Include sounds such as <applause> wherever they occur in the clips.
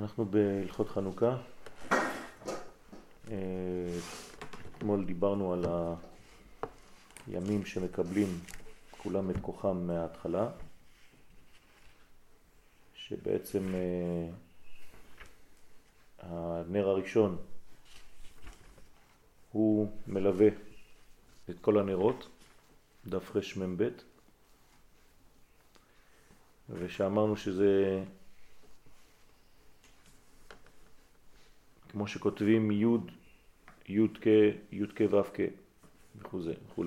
אנחנו בהלכות חנוכה. אה, אתמול דיברנו על הימים שמקבלים כולם את כוחם מההתחלה, שבעצם אה, הנר הראשון הוא מלווה את כל הנרות, דף רמ"ב, ושאמרנו שזה כמו שכותבים י' י' כ', י' כ' ו' כ' וכו'.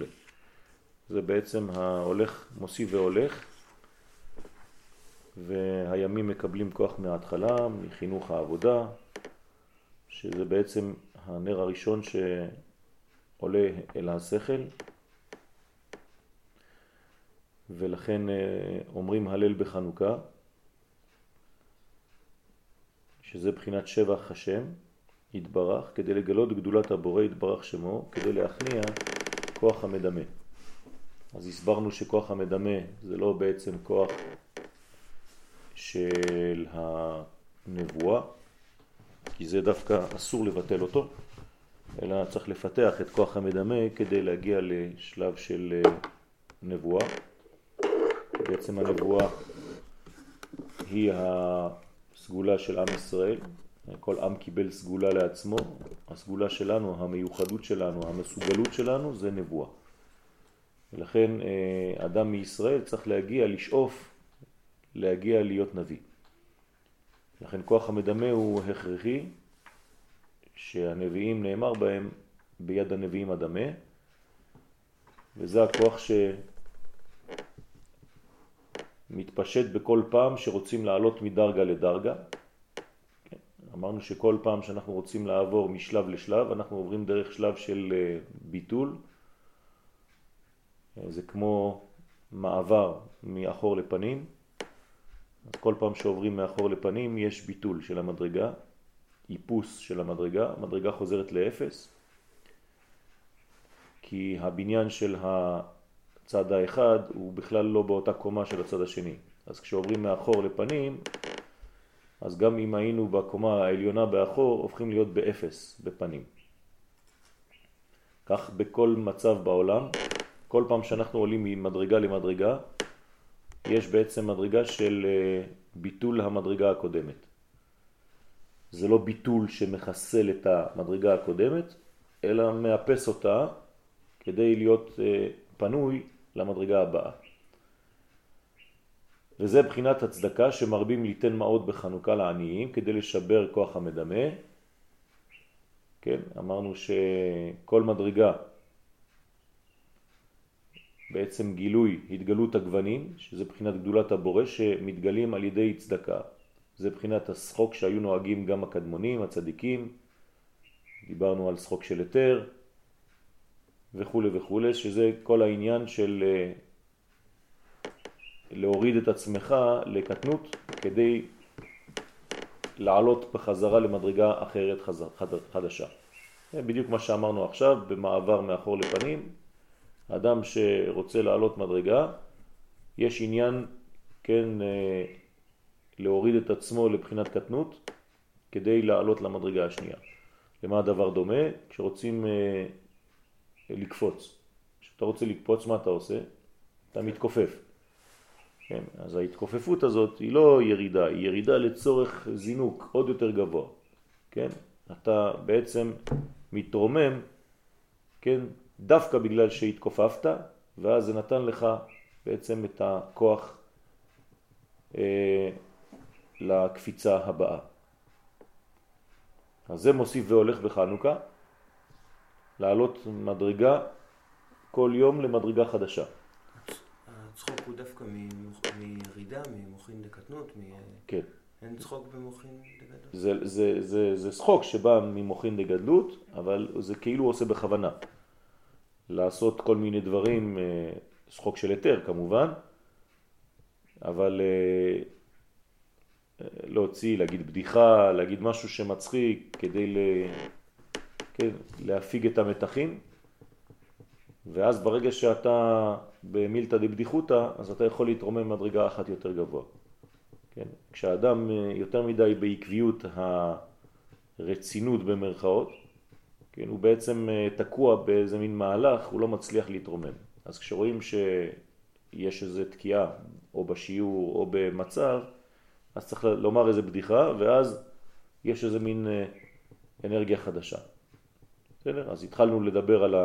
זה בעצם ההולך מוסיף והולך והימים מקבלים כוח מההתחלה, מחינוך העבודה, שזה בעצם הנר הראשון שעולה אל השכל ולכן אה, אומרים הלל בחנוכה שזה בחינת שבח השם יתברך כדי לגלות גדולת הבורא יתברך שמו, כדי להכניע כוח המדמה. אז הסברנו שכוח המדמה זה לא בעצם כוח של הנבואה, כי זה דווקא אסור לבטל אותו, אלא צריך לפתח את כוח המדמה כדי להגיע לשלב של אה, נבואה. בעצם הנבואה היא הסגולה של עם ישראל, כל עם קיבל סגולה לעצמו, הסגולה שלנו, המיוחדות שלנו, המסוגלות שלנו זה נבואה. ולכן אה, אדם מישראל צריך להגיע, לשאוף, להגיע להיות נביא. לכן כוח המדמה הוא הכרחי, שהנביאים נאמר בהם ביד הנביאים הדמה, וזה הכוח שמתפשט בכל פעם שרוצים לעלות מדרגה לדרגה. אמרנו שכל פעם שאנחנו רוצים לעבור משלב לשלב, אנחנו עוברים דרך שלב של אה, ביטול. אה, זה כמו מעבר מאחור לפנים. אז כל פעם שעוברים מאחור לפנים יש ביטול של המדרגה, איפוס של המדרגה, המדרגה חוזרת לאפס, כי הבניין של הצד האחד הוא בכלל לא באותה קומה של הצד השני. אז כשעוברים מאחור לפנים, אז גם אם היינו בקומה העליונה באחור, הופכים להיות באפס, בפנים. כך בכל מצב בעולם, כל פעם שאנחנו עולים ממדרגה למדרגה, יש בעצם מדרגה של אה, ביטול המדרגה הקודמת. זה לא ביטול שמחסל את המדרגה הקודמת, אלא מאפס אותה כדי להיות אה, פנוי למדרגה הבאה. וזה בחינת הצדקה שמרבים ליתן מעות בחנוכה לעניים כדי לשבר כוח המדמה. כן, אמרנו שכל מדרגה בעצם גילוי התגלות הגוונים, שזה בחינת גדולת הבורא שמתגלים על ידי צדקה. זה בחינת השחוק שהיו נוהגים גם הקדמונים, הצדיקים, דיברנו על שחוק של היתר וכו' וכו', שזה כל העניין של אה, להוריד את עצמך לקטנות כדי לעלות בחזרה למדרגה אחרת חדשה. בדיוק מה שאמרנו עכשיו במעבר מאחור לפנים. אדם שרוצה לעלות מדרגה, יש עניין, כן, אה, להוריד את עצמו לבחינת קטנות כדי לעלות למדרגה השנייה. למה הדבר דומה? כשרוצים אה, לקפוץ. כשאתה רוצה לקפוץ, מה אתה עושה? אתה מתכופף. כן? אז ההתכופפות הזאת היא לא ירידה, היא ירידה לצורך זינוק עוד יותר גבוה. כן? אתה בעצם מתרומם, כן? דווקא בגלל שהתכופפת, ואז זה נתן לך בעצם את הכוח אה, לקפיצה הבאה. אז זה מוסיף והולך בחנוכה, לעלות מדרגה כל יום למדרגה חדשה. הצחוק הוא דווקא מירידה, ממוחין לקטנות? מ... כן. אין צחוק במוחין לגדלות? זה, זה, זה, זה צחוק שבא ממוחין לגדלות, אבל זה כאילו עושה בכוונה. לעשות כל מיני דברים, אה, צחוק של היתר כמובן, אבל אה, להוציא, להגיד בדיחה, להגיד משהו שמצחיק כדי ל... כן, להפיג את המתחים, ואז ברגע שאתה במילתא דבדיחותא, אז אתה יכול להתרומם מדרגה אחת יותר גבוה. כן? כשאדם אה, יותר מדי בעקביות הרצינות במרכאות, כן? הוא בעצם אה, תקוע באיזה מין מהלך, הוא לא מצליח להתרומם. אז כשרואים שיש איזו תקיעה, או בשיעור או במצב, אז צריך לומר איזה בדיחה, ואז יש איזה מין אה, אנרגיה חדשה. בסדר? אז התחלנו לדבר על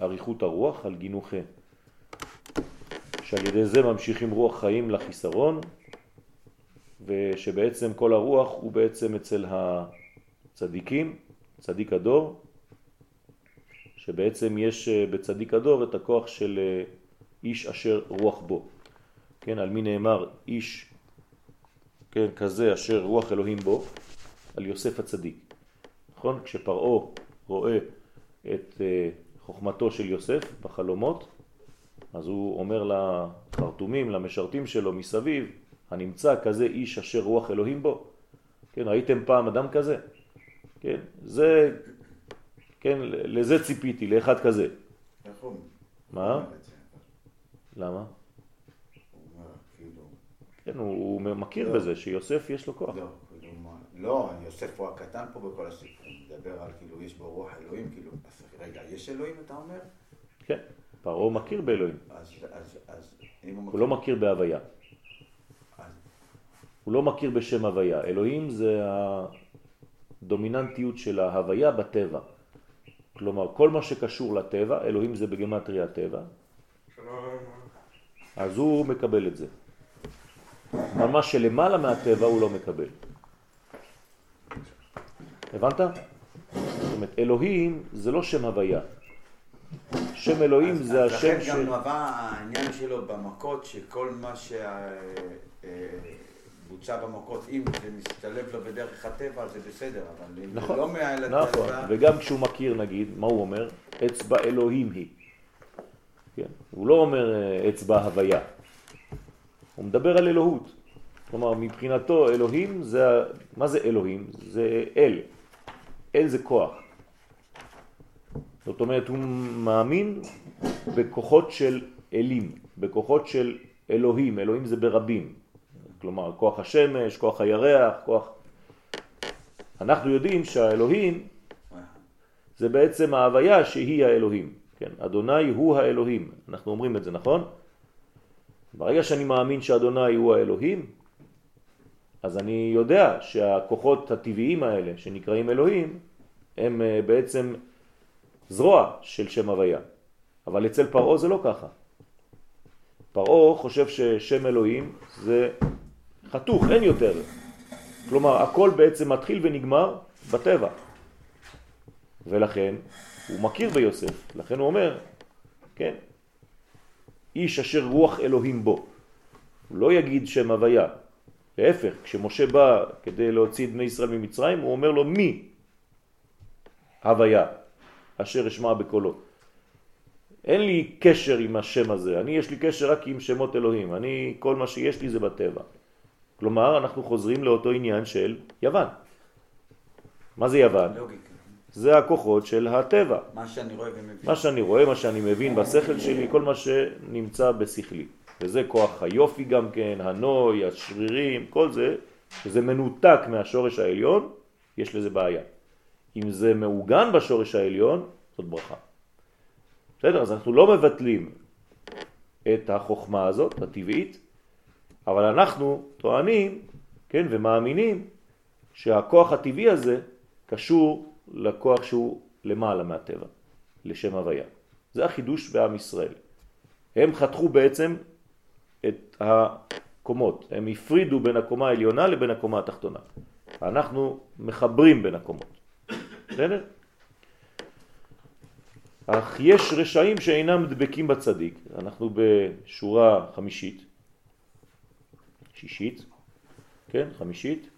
אריכות הרוח, על גינוכי, שעל ידי זה ממשיכים רוח חיים לחיסרון, ושבעצם כל הרוח הוא בעצם אצל הצדיקים, צדיק הדור, שבעצם יש אה, בצדיק הדור את הכוח של אה, איש אשר רוח בו. כן, על מי נאמר איש כן, כזה אשר רוח אלוהים בו, על יוסף הצדיק. נכון? כשפרעו רואה את uh, חוכמתו של יוסף בחלומות, אז הוא אומר לחרטומים, למשרתים שלו מסביב, הנמצא כזה איש אשר רוח אלוהים בו. כן, ראיתם פעם אדם כזה? כן, זה, כן, לזה ציפיתי, לאחד כזה. מה? למה? כן, הוא מכיר לא. בזה שיוסף יש לו כוח. לא, כאילו, לא, יוסף הוא הקטן פה בכל הסיפור. הוא מדבר על כאילו יש בו רוח אלוהים, כאילו, אז רגע, יש אלוהים אתה אומר? כן, פרעה מכיר באלוהים. הוא לא מכיר בהוויה. הוא לא מכיר בשם הוויה. אלוהים זה הדומיננטיות של ההוויה בטבע. כלומר, כל מה שקשור לטבע, אלוהים זה בגמטריה הטבע, אז הוא מקבל את זה. אבל מה שלמעלה מהטבע הוא לא מקבל. הבנת? זאת אומרת, אלוהים זה לא שם הוויה. שם אלוהים אז, זה אז השם של... לכן גם נבע העניין שלו במכות, שכל מה שבוצע אה, במכות, אם זה מסתלב לו בדרך הטבע, זה בסדר, אבל אם נכון, זה לא מעל הטבע... נכון, וגם כשהוא מכיר, נגיד, מה הוא אומר? אצבע אלוהים היא. כן? הוא לא אומר אה, אצבע הוויה. הוא מדבר על אלוהות. כלומר, מבחינתו אלוהים זה, מה זה אלוהים? זה אל. אל זה כוח. זאת אומרת, הוא מאמין בכוחות של אלים, בכוחות של אלוהים. אלוהים זה ברבים. כלומר, כוח השמש, כוח הירח, כוח... אנחנו יודעים שהאלוהים זה בעצם ההוויה שהיא האלוהים. כן, אדוני הוא האלוהים. אנחנו אומרים את זה, נכון? ברגע שאני מאמין שאדוני הוא האלוהים, אז אני יודע שהכוחות הטבעיים האלה שנקראים אלוהים הם אה, בעצם זרוע של שם הוויה. אבל אצל פרעה זה לא ככה. פרעה חושב ששם אלוהים זה חתוך, אין יותר. כלומר, הכל בעצם מתחיל ונגמר בטבע. ולכן הוא מכיר ביוסף, לכן הוא אומר, כן, איש אשר רוח אלוהים בו. הוא לא יגיד שם הוויה. להפך, כשמשה בא כדי להוציא את בני ישראל ממצרים, הוא אומר לו מי הוויה אשר אשמע בקולו. אין לי קשר עם השם הזה, אני יש לי קשר רק עם שמות אלוהים, אני, כל מה שיש לי זה בטבע. כלומר, אנחנו חוזרים לאותו עניין של יוון. מה זה יוון? לוגיקה. זה הכוחות של הטבע. מה שאני רואה ומבין. מה שאני רואה, מה שאני מבין בשכל שלי, כל מה שנמצא בשכלי. וזה כוח היופי גם כן, הנוי, השרירים, כל זה, שזה מנותק מהשורש העליון, יש לזה בעיה. אם זה מעוגן בשורש העליון, זאת ברכה. בסדר? אז אנחנו לא מבטלים את החוכמה הזאת, הטבעית, אבל אנחנו טוענים, כן, ומאמינים שהכוח הטבעי הזה קשור לכוח שהוא למעלה מהטבע, לשם הוויה. זה החידוש בעם ישראל. הם חתכו בעצם את הקומות, הם הפרידו בין הקומה העליונה לבין הקומה התחתונה. אנחנו מחברים בין הקומות. בסדר? אך יש רשעים שאינם דבקים בצדיק, אנחנו בשורה חמישית, שישית, כן, חמישית,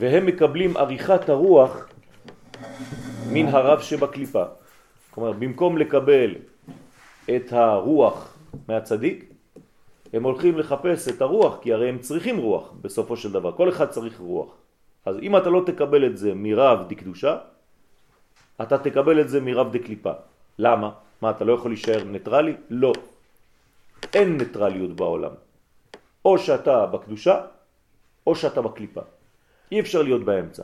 והם מקבלים עריכת הרוח מן הרב שבקליפה. כלומר, במקום לקבל את הרוח מהצדיק, הם הולכים לחפש את הרוח, כי הרי הם צריכים רוח בסופו של דבר, כל אחד צריך רוח. אז אם אתה לא תקבל את זה מרב דקדושה, אתה תקבל את זה מרב דקליפה. למה? מה, אתה לא יכול להישאר ניטרלי? לא. אין ניטרליות בעולם. או שאתה בקדושה, או שאתה בקליפה. אי אפשר להיות באמצע.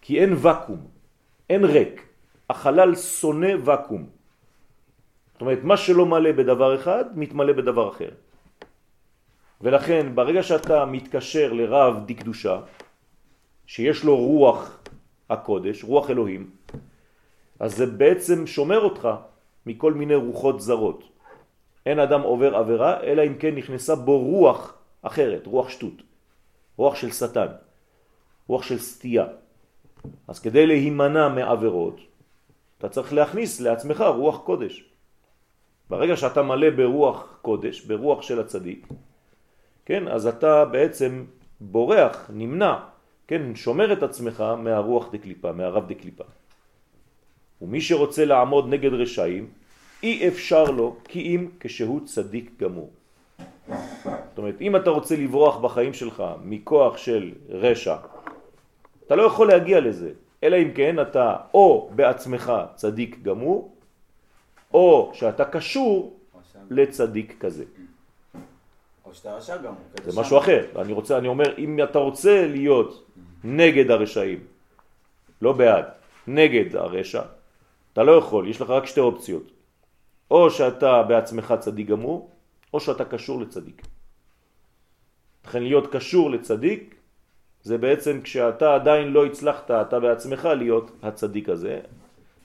כי אין וקום, אין ריק. החלל שונא וקום. זאת אומרת, מה שלא מלא בדבר אחד, מתמלא בדבר אחר. ולכן, ברגע שאתה מתקשר לרב דקדושה, שיש לו רוח הקודש, רוח אלוהים, אז זה בעצם שומר אותך מכל מיני רוחות זרות. אין אדם עובר עבירה, אלא אם כן נכנסה בו רוח אחרת, רוח שטות, רוח של שטן, רוח של סטייה. אז כדי להימנע מעבירות, אתה צריך להכניס לעצמך רוח קודש. ברגע שאתה מלא ברוח קודש, ברוח של הצדיק, כן, אז אתה בעצם בורח, נמנע, כן, שומר את עצמך מהרוח דקליפה, מהרב דקליפה. ומי שרוצה לעמוד נגד רשעים, אי אפשר לו כי אם כשהוא צדיק גמור. זאת אומרת, אם אתה רוצה לברוח בחיים שלך מכוח של רשע, אתה לא יכול להגיע לזה, אלא אם כן אתה או בעצמך צדיק גמור, או שאתה קשור לצדיק כזה. או שאתה רשע גמור. זה משהו אחר. אני רוצה, אני אומר, אם אתה רוצה להיות נגד הרשעים, לא בעד, נגד הרשע, אתה לא יכול, יש לך רק שתי אופציות. או שאתה בעצמך צדיק גמור, או שאתה קשור לצדיק. לכן להיות קשור לצדיק, זה בעצם כשאתה עדיין לא הצלחת, אתה בעצמך להיות הצדיק הזה,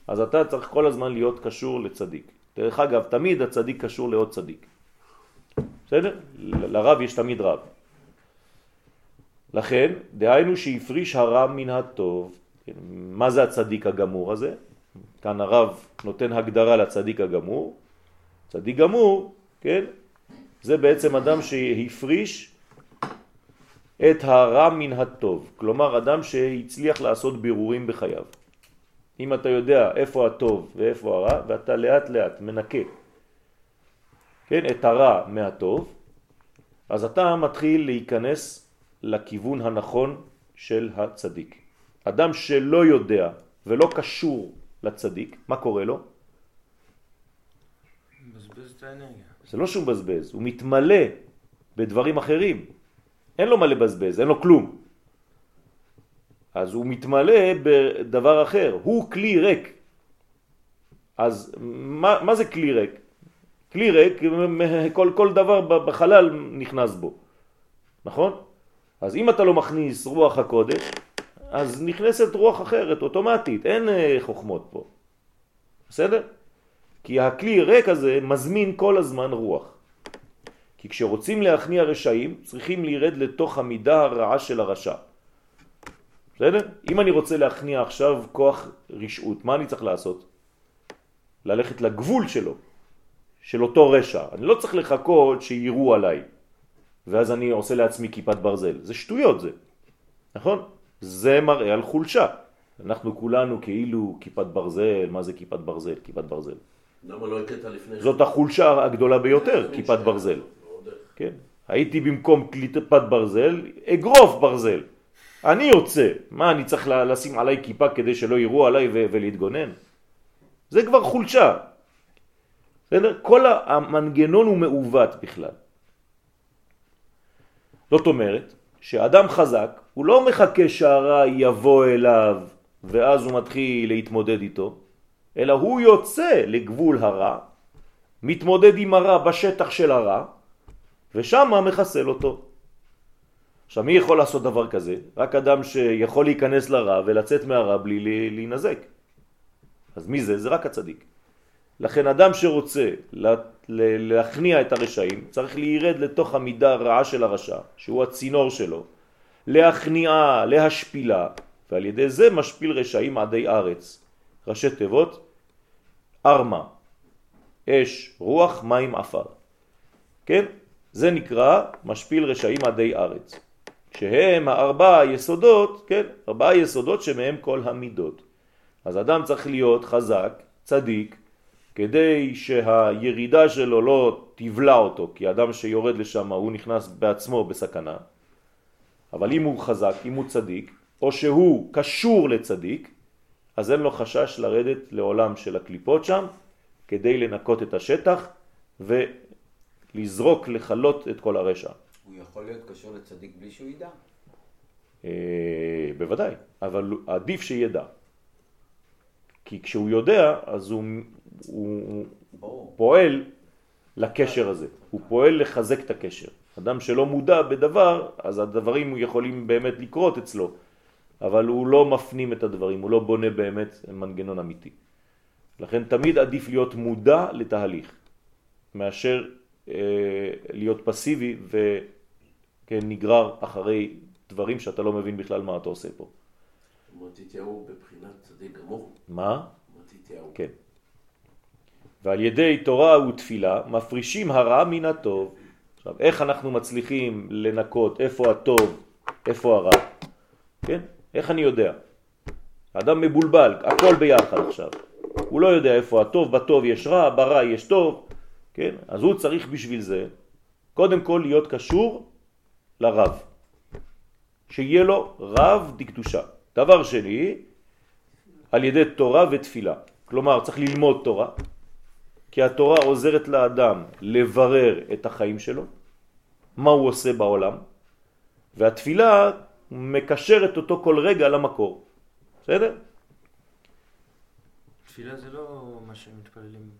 אז אתה צריך כל הזמן להיות קשור לצדיק. דרך אגב, תמיד הצדיק קשור לעוד צדיק. בסדר? לרב יש תמיד רב. לכן, דהיינו שהפריש הרע מן הטוב. כן, מה זה הצדיק הגמור הזה? כאן הרב נותן הגדרה לצדיק הגמור. צדיק גמור, כן, זה בעצם אדם שהפריש את הרע מן הטוב. כלומר, אדם שהצליח לעשות בירורים בחייו. אם אתה יודע איפה הטוב ואיפה הרע, ואתה לאט לאט מנקה כן, את הרע מהטוב, אז אתה מתחיל להיכנס לכיוון הנכון של הצדיק. אדם שלא יודע ולא קשור לצדיק, מה קורה לו? מבזבז את האנרגיה. זה לא שהוא מבזבז, הוא מתמלא בדברים אחרים. אין לו מה לבזבז, אין לו כלום. אז הוא מתמלא בדבר אחר, הוא כלי ריק. אז מה, מה זה כלי ריק? כלי ריק, כל, כל דבר בחלל נכנס בו, נכון? אז אם אתה לא מכניס רוח הקודש, אז נכנסת רוח אחרת, אוטומטית, אין אה, חוכמות פה. בסדר? כי הכלי ריק הזה מזמין כל הזמן רוח. כי כשרוצים להכניע רשעים, צריכים לירד לתוך המידה הרעה של הרשע. בסדר? אם אני רוצה להכניע עכשיו כוח רשעות, מה אני צריך לעשות? ללכת לגבול שלו, של אותו רשע. אני לא צריך לחכות שיראו עליי, ואז אני עושה לעצמי כיפת ברזל. זה שטויות זה, נכון? זה מראה על חולשה. אנחנו כולנו כאילו כיפת ברזל, מה זה כיפת ברזל? כיפת ברזל. למה לא הקטע לפני זאת החולשה הגדולה ביותר, כיפת ברזל. כן. הייתי במקום כיפת ברזל, אגרוף ברזל. אני יוצא. מה, אני צריך לשים עליי כיפה כדי שלא יראו עליי ולהתגונן? זה כבר חולשה. בסדר? כל המנגנון הוא מעוות בכלל. זאת אומרת, שאדם חזק, הוא לא מחכה שהרע יבוא אליו ואז הוא מתחיל להתמודד איתו, אלא הוא יוצא לגבול הרע, מתמודד עם הרע בשטח של הרע, ושם מחסל אותו. עכשיו, מי יכול לעשות דבר כזה? רק אדם שיכול להיכנס לרע ולצאת מהרע בלי להינזק. אז מי זה? זה רק הצדיק. לכן אדם שרוצה להכניע את הרשעים צריך להירד לתוך המידה הרעה של הרשע, שהוא הצינור שלו, להכניעה, להשפילה, ועל ידי זה משפיל רשעים עדי ארץ. ראשי תיבות, ארמה, אש, רוח, מים, עפר. כן? זה נקרא משפיל רשעים עדי ארץ. שהם הארבעה יסודות, כן? ארבעה יסודות שמהם כל המידות. אז אדם צריך להיות חזק, צדיק, כדי שהירידה שלו לא תבלע אותו, כי אדם שיורד לשם הוא נכנס בעצמו בסכנה. אבל אם הוא חזק, אם הוא צדיק, או שהוא קשור לצדיק, אז אין לו חשש לרדת לעולם של הקליפות שם, כדי לנקות את השטח ולזרוק, לחלות את כל הרשע. הוא יכול להיות קשור לצדיק בלי שהוא ידע. אה, בוודאי, אבל עדיף שידע. כי כשהוא יודע, אז הוא, הוא ברור. פועל לקשר הזה, הוא פועל לחזק את הקשר. אדם שלא מודע בדבר, אז הדברים יכולים באמת לקרות אצלו, אבל הוא לא מפנים את הדברים, הוא לא בונה באמת מנגנון אמיתי. לכן תמיד עדיף להיות מודע לתהליך, מאשר אה, להיות פסיבי ונגרר אחרי דברים שאתה לא מבין בכלל מה אתה עושה פה. מתתיהו בבחינת צדיק גמור. מה? מתתיהו. כן. ועל ידי תורה ותפילה מפרישים הרע מן הטוב. עכשיו, איך אנחנו מצליחים לנקות איפה הטוב, איפה הרע? כן? איך אני יודע? האדם מבולבל, הכל ביחד עכשיו. הוא לא יודע איפה הטוב, בטוב יש רע, ברע יש טוב, כן? אז הוא צריך בשביל זה, קודם כל להיות קשור לרב. שיהיה לו רב דקדושה. דבר שני, על ידי תורה ותפילה. כלומר, צריך ללמוד תורה, כי התורה עוזרת לאדם לברר את החיים שלו, מה הוא עושה בעולם, והתפילה מקשרת אותו כל רגע למקור. בסדר? תפילה זה לא מה שמתפללים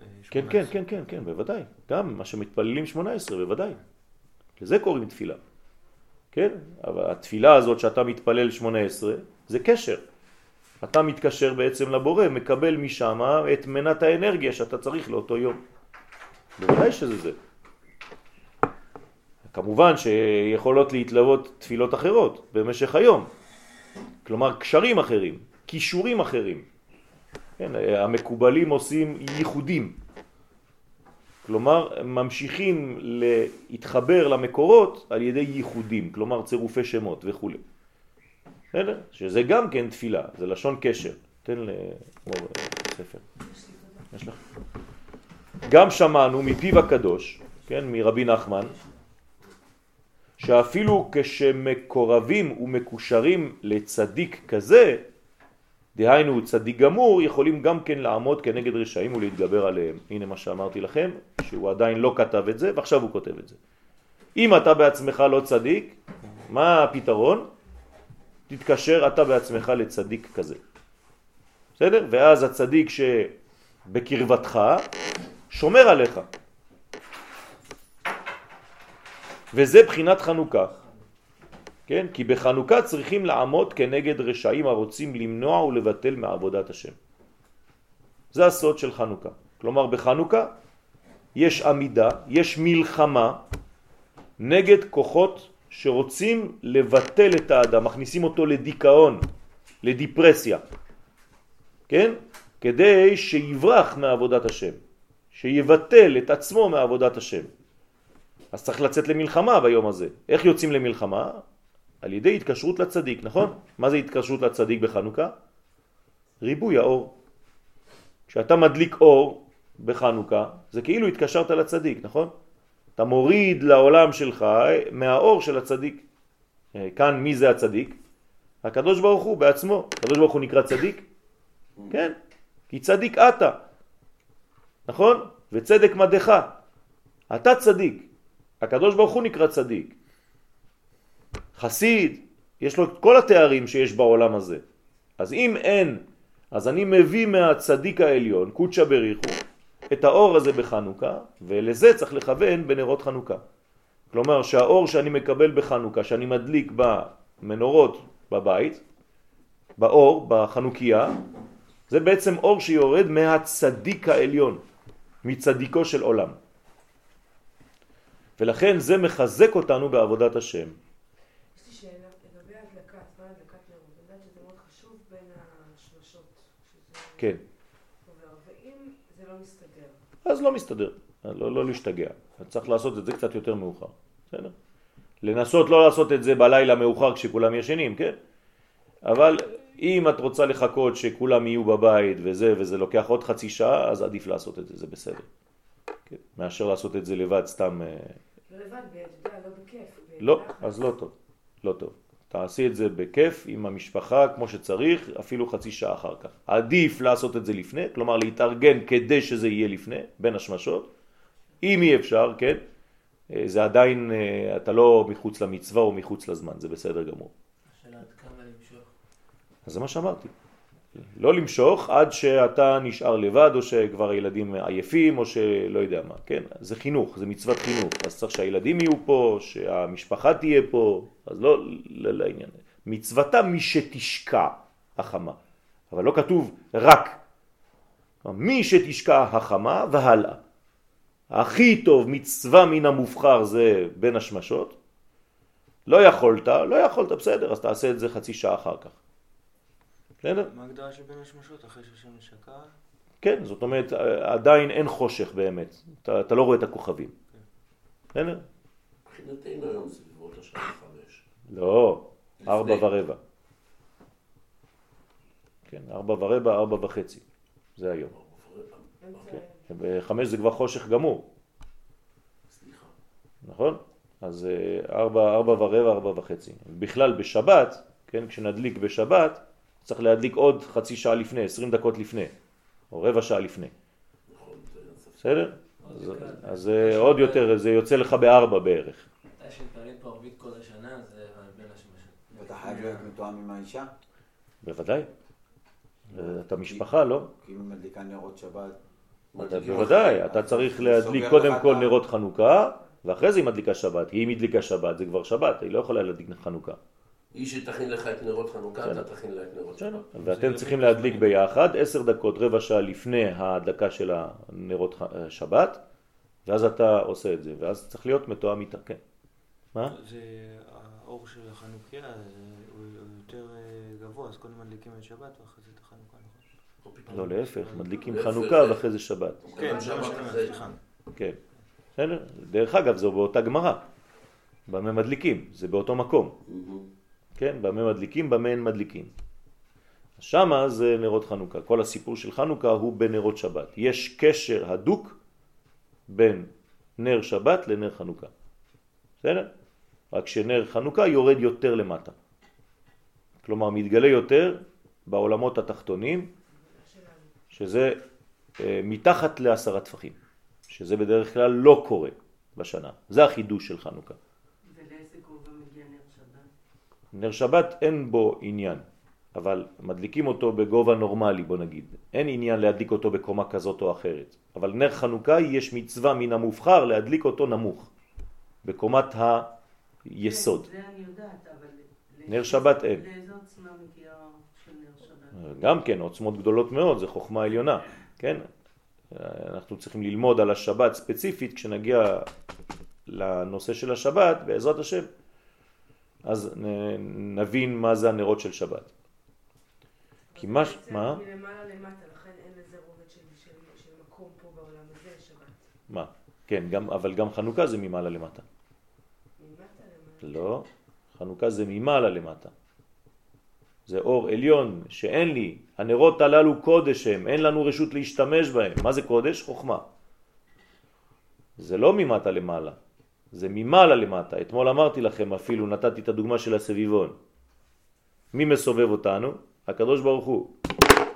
אה, כן, כן, 18. כן, כן, כן, בוודאי. גם מה שמתפללים 18, בוודאי. לזה קוראים תפילה. כן? אבל התפילה הזאת שאתה מתפלל 18, זה קשר. אתה מתקשר בעצם לבורא, מקבל משם את מנת האנרגיה שאתה צריך לאותו יום. בוודאי שזה זה. כמובן שיכולות להתלוות תפילות אחרות במשך היום. כלומר, קשרים אחרים, כישורים אחרים. כן, המקובלים עושים ייחודים. כלומר, ממשיכים להתחבר למקורות על ידי ייחודים, כלומר צירופי שמות וכו'. בסדר? שזה גם כן תפילה, זה לשון קשר. תן למור ספר. יש לך? גם שמענו מפיו הקדוש, כן, מרבי נחמן, שאפילו כשמקורבים ומקושרים לצדיק כזה, דהיינו צדיק גמור, יכולים גם כן לעמוד כנגד רשעים ולהתגבר עליהם. הנה מה שאמרתי לכם, שהוא עדיין לא כתב את זה, ועכשיו הוא כותב את זה. אם אתה בעצמך לא צדיק, מה הפתרון? תתקשר אתה בעצמך לצדיק כזה. בסדר? ואז הצדיק שבקרבתך שומר עליך. וזה בחינת חנוכה. כן? כי בחנוכה צריכים לעמוד כנגד רשעים הרוצים למנוע ולבטל מעבודת השם. זה הסוד של חנוכה. כלומר בחנוכה יש עמידה, יש מלחמה נגד כוחות שרוצים לבטל את האדם, מכניסים אותו לדיכאון, לדיפרסיה, כן? כדי שיברח מעבודת השם, שיבטל את עצמו מעבודת השם. אז צריך לצאת למלחמה ביום הזה. איך יוצאים למלחמה? על ידי התקשרות לצדיק, נכון? מה זה התקשרות לצדיק בחנוכה? ריבוי האור. כשאתה מדליק אור בחנוכה, זה כאילו התקשרת לצדיק, נכון? אתה מוריד לעולם שלך מהאור של הצדיק. אה, כאן מי זה הצדיק? הקדוש ברוך הוא בעצמו. הקדוש ברוך הוא נקרא צדיק? כן, כי צדיק אתה, נכון? וצדק מדך. אתה צדיק. הקדוש ברוך הוא נקרא צדיק. חסיד, יש לו את כל התארים שיש בעולם הזה. אז אם אין, אז אני מביא מהצדיק העליון, קודשא בריחו, את האור הזה בחנוכה, ולזה צריך לכוון בנרות חנוכה. כלומר שהאור שאני מקבל בחנוכה, שאני מדליק במנורות בבית, באור, בחנוכיה, זה בעצם אור שיורד מהצדיק העליון, מצדיקו של עולם. ולכן זה מחזק אותנו בעבודת השם. כן. לא אז לא מסתדר, לא, לא להשתגע. צריך לעשות את זה קצת יותר מאוחר, בסדר? לנסות לא לעשות את זה בלילה מאוחר כשכולם ישנים, כן? אבל אם את רוצה לחכות שכולם יהיו בבית וזה, וזה לוקח עוד חצי שעה, אז עדיף לעשות את זה, זה בסדר. כן? מאשר לעשות את זה לבד סתם... ולבד, אתה יודע, לא בכיף. לא, בלחץ. אז לא טוב, לא טוב. תעשי את זה בכיף עם המשפחה כמו שצריך, אפילו חצי שעה אחר כך. עדיף לעשות את זה לפני, כלומר להתארגן כדי שזה יהיה לפני, בין השמשות. אם אי אפשר, כן, אה, זה עדיין, אה, אתה לא מחוץ למצווה או מחוץ לזמן, זה בסדר גמור. השאלה עד כמה למשוך. אז זה מה שאמרתי. לא למשוך עד שאתה נשאר לבד, או שכבר הילדים עייפים, או שלא יודע מה, כן? זה חינוך, זה מצוות חינוך. אז צריך שהילדים יהיו פה, שהמשפחה תהיה פה, אז לא לא לעניין. מצוותה מי שתשקע החמה. אבל לא כתוב רק. מי שתשקע החמה והלאה. הכי טוב מצווה מן המובחר זה בין השמשות. לא יכולת, לא יכולת, בסדר, אז תעשה את זה חצי שעה אחר כך. בסדר? מה ההגדרה של בין השמשות אחרי שהשמש שקע? כן, זאת אומרת, עדיין אין חושך באמת. אתה, אתה לא רואה את הכוכבים. בסדר? מבחינתנו היום זה בסביבות השעה חמש. לא, ארבע. ורבע. כן, ארבע ורבע, ארבע וחצי. זה היום. היום. בחמש זה כבר חושך גמור. נכון? אז אה, ארבע, ארבע ורבע, ארבע וחצי. בכלל בשבת, כן, כשנדליק בשבת, צריך להדליק עוד חצי שעה לפני, עשרים דקות לפני, או רבע שעה לפני. זה. בסדר? אז. אז אה, עוד יותר, זה יוצא לך בארבע בערך. מתי שמתפללים פה ערבית כל השנה, זה בין השמשות. ואתה חייב להיות מתואם עם האישה? בוודאי. אתה משפחה, לא? כי אם היא מדליקה נרות שבת, אתה, בוודאי, אתה זה צריך להדליק קודם כל נרות חנוכה, ואחרי זה היא מדליקה שבת. כי אם היא הדליקה שבת, זה כבר שבת, היא לא יכולה להדליק חנוכה. היא שתכין לך את נרות חנוכה, אתה תכין לה את נרות. שבת. ואתם צריכים להדליק ביחד עשר דקות, רבע שעה לפני ההדלקה של הנרות ח- שבת, ואז אתה עושה את זה, ואז צריך להיות מתואם איתה, כן. מה? זה האור של החנוכיה, זה- הוא יותר אה, גבוה, אז קודם מדליקים את שבת ואחרי זה את החנוכה, נכון? לא, להפך, מדליקים חנוכה ואחרי זה שבת. כן, זה שבת אחרי. כן. בסדר? דרך אגב, זו באותה גמרא. במה מדליקים? זה באותו מקום. כן, במה מדליקים, במה אין מדליקים. שמה זה נרות חנוכה. כל הסיפור של חנוכה הוא בנרות שבת. יש קשר הדוק בין נר שבת לנר חנוכה. בסדר? רק שנר חנוכה יורד יותר למטה. כלומר, מתגלה יותר בעולמות התחתונים, שזה אה, מתחת לעשרה טפחים, שזה בדרך כלל לא קורה בשנה. זה החידוש של חנוכה. ולאיזה גובה מגיע נר שבת? נר שבת אין בו עניין, אבל מדליקים אותו בגובה נורמלי, בוא נגיד. אין עניין להדליק אותו בקומה כזאת או אחרת. אבל נר חנוכה יש מצווה מן המובחר להדליק אותו נמוך, בקומת היסוד. זה אני יודעת, אבל... נר שבת אין. לאיזה עוצמה מגיע האור של נר שבת? גם כן, עוצמות גדולות מאוד, זה חוכמה עליונה, כן? אנחנו צריכים ללמוד על השבת ספציפית, כשנגיע לנושא של השבת, בעזרת השם, אז נבין מה זה הנרות של שבת. כי מה... מה? מה? כן, גם, אבל גם חנוכה זה ממעלה למטה. לא, חנוכה זה ממעלה למטה. זה אור עליון שאין לי, הנרות הללו קודש הם, אין לנו רשות להשתמש בהם. מה זה קודש? חוכמה. זה לא ממטה למעלה, זה ממעלה למטה. אתמול אמרתי לכם אפילו, נתתי את הדוגמה של הסביבון. מי מסובב אותנו? הקדוש ברוך הוא.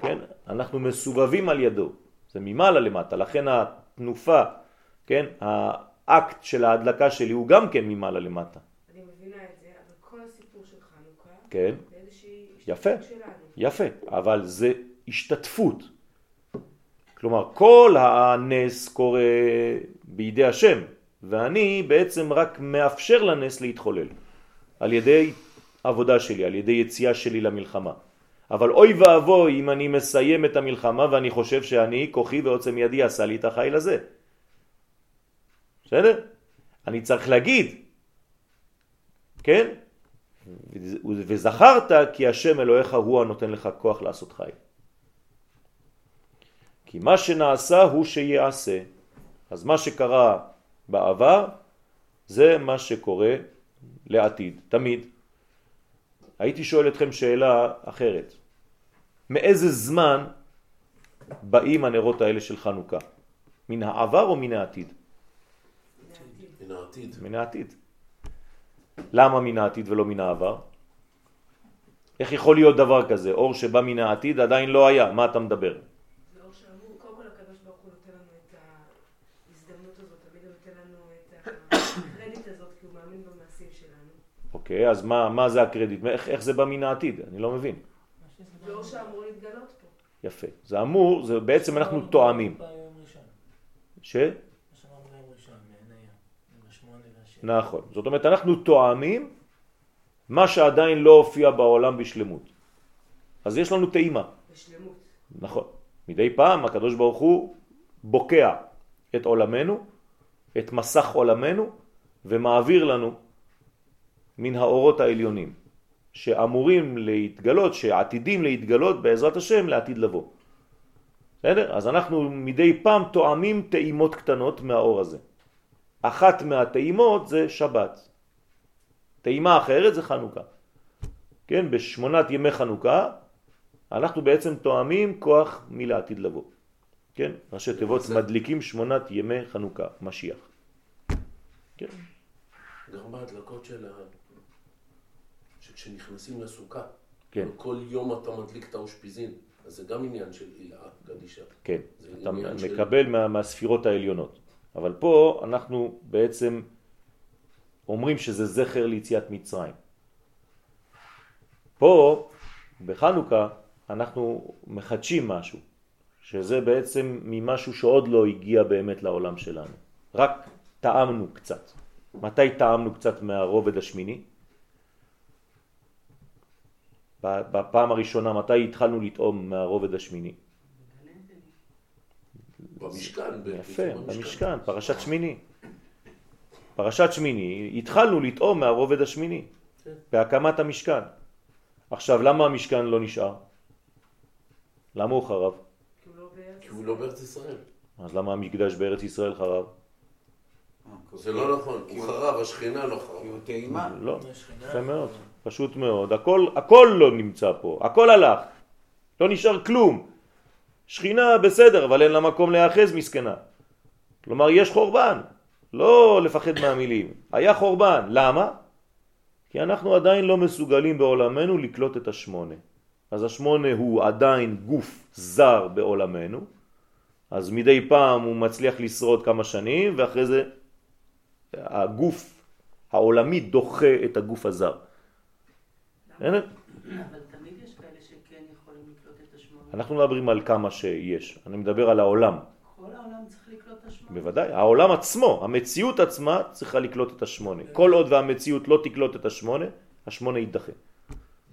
כן? אנחנו מסובבים על ידו. זה ממעלה למטה, לכן התנופה, כן? האקט של ההדלקה שלי הוא גם כן ממעלה למטה. אני מבינה את זה, אבל כל הסיפור של חנוכה, כן? זה איזושהי יפה. השתתפות שלנו. יפה, אבל זה השתתפות. כלומר, כל הנס קורה בידי השם, ואני בעצם רק מאפשר לנס להתחולל על ידי עבודה שלי, על ידי יציאה שלי למלחמה. אבל אוי ואבוי אם אני מסיים את המלחמה ואני חושב שאני, כוחי ועוצם ידי עשה לי את החיל הזה. בסדר? אני צריך להגיד, כן? וזכרת כי השם אלוהיך הוא הנותן לך כוח לעשות חיל. כי מה שנעשה הוא שיעשה. אז מה שקרה בעבר זה מה שקורה לעתיד, תמיד. הייתי שואל אתכם שאלה אחרת. מאיזה זמן באים הנרות האלה של חנוכה? מן העבר או מן העתיד? מן העתיד. מן העתיד. למה מן העתיד ולא מן העבר? איך יכול להיות דבר כזה? אור שבא מן העתיד עדיין לא היה, מה אתה מדבר? זה אור שאמור, קודם כל הקדוש ברוך הוא נותן לנו את ההזדמנות הזאת, תמיד הוא נותן לנו את אוקיי, אז מה, מה זה הקרדיט? איך, איך זה בא מן העתיד? אני לא מבין. זה אור שאמור להתגלות פה. יפה. זה אמור, זה בעצם אנחנו תואמים. ש? נכון. זאת אומרת, אנחנו תואמים מה שעדיין לא הופיע בעולם בשלמות. אז יש לנו טעימה. בשלמות. נכון. מדי פעם הקדוש ברוך הוא בוקע את עולמנו, את מסך עולמנו, ומעביר לנו מן האורות העליונים, שאמורים להתגלות, שעתידים להתגלות בעזרת השם לעתיד לבוא. בסדר? אז אנחנו מדי פעם תואמים טעימות קטנות מהאור הזה. אחת מהטעימות זה שבת. טעימה אחרת זה חנוכה. כן, בשמונת ימי חנוכה אנחנו בעצם תואמים כוח מלעתיד לבוא. כן, ראשי תיבות מדליקים שמונת ימי חנוכה, משיח. כן, גם בהדלקות של ה... שכשנכנסים לסוכה, כן. כל יום אתה מדליק את האושפיזין, אז זה גם עניין של הילה קדישה. כן. אתה עניין של- מקבל מה, מהספירות העליונות. אבל פה אנחנו בעצם אומרים שזה זכר ליציאת מצרים. פה, בחנוכה, אנחנו מחדשים משהו, שזה בעצם ממשהו שעוד לא הגיע באמת לעולם שלנו. רק טעמנו קצת. מתי טעמנו קצת מהרובד השמיני? בפעם הראשונה, מתי התחלנו לטעום מהרובד השמיני? במשכן. ב- יפה, במשכן. פרשת שמיני. פרשת שמיני, התחלנו לטעום מהרובד השמיני. בהקמת המשכן. עכשיו, למה המשכן לא נשאר? למה הוא חרב? כי הוא לא בארץ כי הוא לא בארץ ישראל. אז למה המקדש בארץ ישראל חרב? זה לא נכון, כי הוא חרב, השכינה לא כי חרב. הוא טעימה. לא. יפה מאוד, פשוט מאוד. הכל, הכל לא נמצא פה, הכל הלך. לא נשאר כלום. שכינה בסדר, אבל אין לה מקום להיאחז מסכנה. כלומר, יש חורבן. לא לפחד מהמילים. היה חורבן. למה? כי אנחנו עדיין לא מסוגלים בעולמנו לקלוט את השמונה. אז השמונה הוא עדיין גוף זר בעולמנו, אז מדי פעם הוא מצליח לשרוד כמה שנים, ואחרי זה הגוף העולמי דוחה את הגוף הזר. בסדר? אבל תמיד יש כאלה שכן יכולים לקלוט את השמונה. אנחנו לא מדברים על כמה שיש, אני מדבר על העולם. כל העולם צריך לקלוט את השמונה. בוודאי, העולם עצמו, המציאות עצמה צריכה לקלוט את השמונה. כל עוד והמציאות לא תקלוט את השמונה, השמונה יידחה.